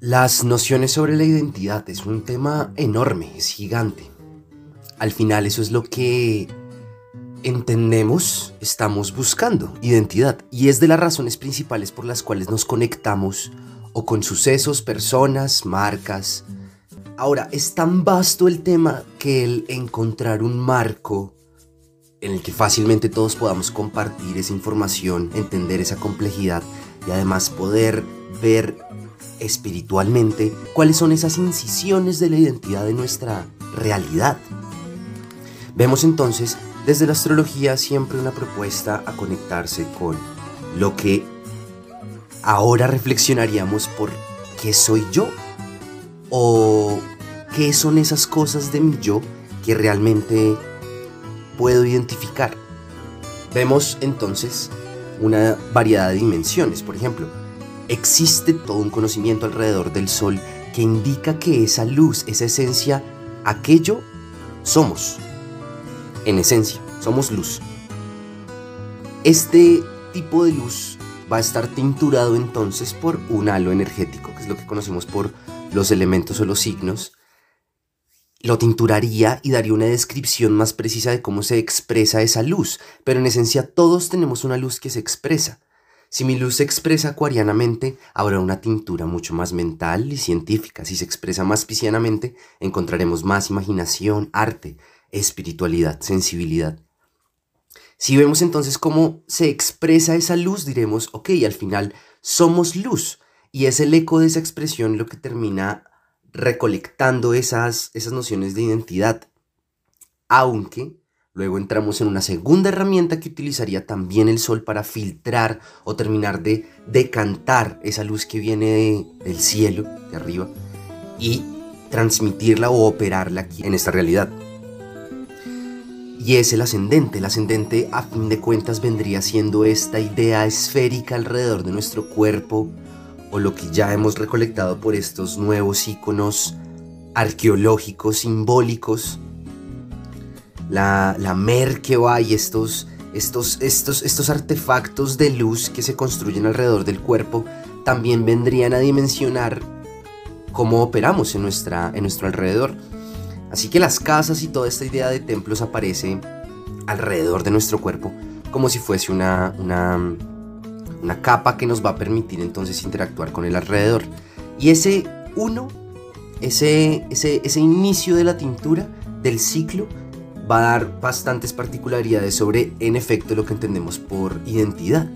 Las nociones sobre la identidad es un tema enorme, es gigante. Al final eso es lo que entendemos, estamos buscando, identidad. Y es de las razones principales por las cuales nos conectamos o con sucesos, personas, marcas. Ahora, es tan vasto el tema que el encontrar un marco en el que fácilmente todos podamos compartir esa información, entender esa complejidad y además poder ver espiritualmente cuáles son esas incisiones de la identidad de nuestra realidad. Vemos entonces desde la astrología siempre una propuesta a conectarse con lo que ahora reflexionaríamos por qué soy yo o qué son esas cosas de mi yo que realmente puedo identificar. Vemos entonces una variedad de dimensiones. Por ejemplo, existe todo un conocimiento alrededor del Sol que indica que esa luz, esa esencia, aquello somos. En esencia, somos luz. Este tipo de luz va a estar tinturado entonces por un halo energético, que es lo que conocemos por los elementos o los signos, lo tinturaría y daría una descripción más precisa de cómo se expresa esa luz, pero en esencia todos tenemos una luz que se expresa. Si mi luz se expresa acuarianamente, habrá una tintura mucho más mental y científica. Si se expresa más piscianamente, encontraremos más imaginación, arte, espiritualidad, sensibilidad. Si vemos entonces cómo se expresa esa luz, diremos, ok, al final somos luz. Y es el eco de esa expresión lo que termina recolectando esas, esas nociones de identidad. Aunque luego entramos en una segunda herramienta que utilizaría también el sol para filtrar o terminar de decantar esa luz que viene del cielo, de arriba, y transmitirla o operarla aquí en esta realidad. Y es el ascendente. El ascendente a fin de cuentas vendría siendo esta idea esférica alrededor de nuestro cuerpo, o lo que ya hemos recolectado por estos nuevos iconos arqueológicos, simbólicos, la, la Merkeba y estos, estos, estos, estos artefactos de luz que se construyen alrededor del cuerpo, también vendrían a dimensionar cómo operamos en, nuestra, en nuestro alrededor. Así que las casas y toda esta idea de templos aparece alrededor de nuestro cuerpo como si fuese una, una, una capa que nos va a permitir entonces interactuar con el alrededor. Y ese uno, ese, ese, ese inicio de la tintura, del ciclo, va a dar bastantes particularidades sobre, en efecto, lo que entendemos por identidad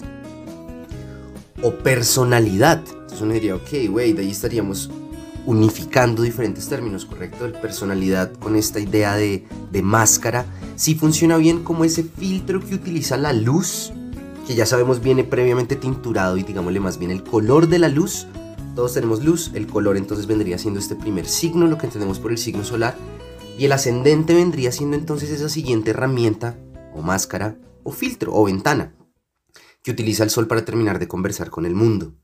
o personalidad. Entonces uno diría, ok, wey, de ahí estaríamos unificando diferentes términos, ¿correcto? De personalidad con esta idea de, de máscara. Si funciona bien como ese filtro que utiliza la luz que ya sabemos viene previamente tinturado y digámosle más bien el color de la luz. Todos tenemos luz, el color entonces vendría siendo este primer signo, lo que entendemos por el signo solar, y el ascendente vendría siendo entonces esa siguiente herramienta o máscara o filtro o ventana que utiliza el sol para terminar de conversar con el mundo.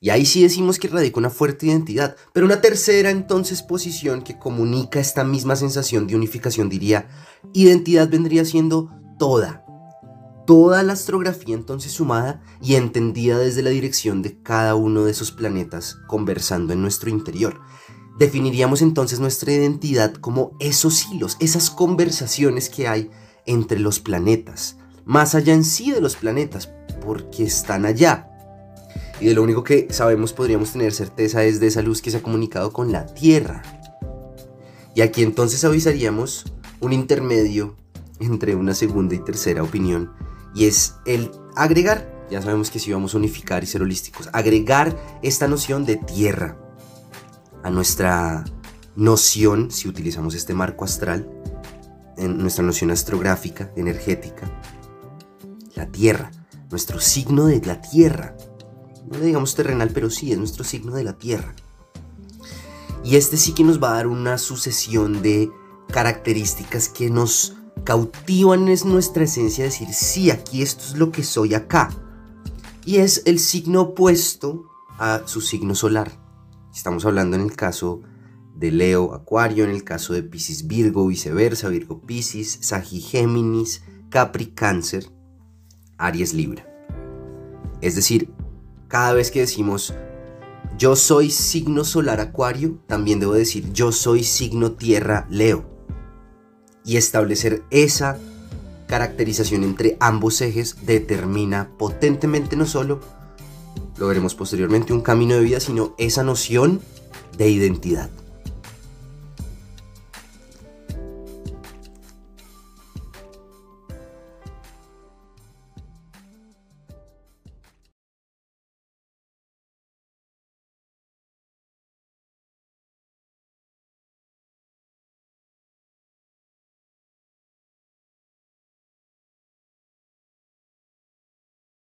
Y ahí sí decimos que radica una fuerte identidad, pero una tercera entonces posición que comunica esta misma sensación de unificación diría, identidad vendría siendo toda, toda la astrografía entonces sumada y entendida desde la dirección de cada uno de esos planetas conversando en nuestro interior. Definiríamos entonces nuestra identidad como esos hilos, esas conversaciones que hay entre los planetas, más allá en sí de los planetas, porque están allá. Y de lo único que sabemos podríamos tener certeza es de esa luz que se ha comunicado con la Tierra. Y aquí entonces avisaríamos un intermedio entre una segunda y tercera opinión y es el agregar, ya sabemos que si vamos a unificar y ser holísticos, agregar esta noción de tierra a nuestra noción, si utilizamos este marco astral, en nuestra noción astrográfica, energética, la tierra, nuestro signo de la tierra. No le digamos terrenal, pero sí es nuestro signo de la tierra. Y este sí que nos va a dar una sucesión de características que nos cautivan es nuestra esencia decir, sí, aquí esto es lo que soy acá. Y es el signo opuesto a su signo solar. Estamos hablando en el caso de Leo Acuario, en el caso de Pisces Virgo, viceversa, Virgo Pisces, Sagi Géminis, Capri Cáncer, Aries Libra. Es decir, cada vez que decimos yo soy signo solar acuario, también debo decir yo soy signo tierra leo. Y establecer esa caracterización entre ambos ejes determina potentemente no solo, lo veremos posteriormente, un camino de vida, sino esa noción de identidad.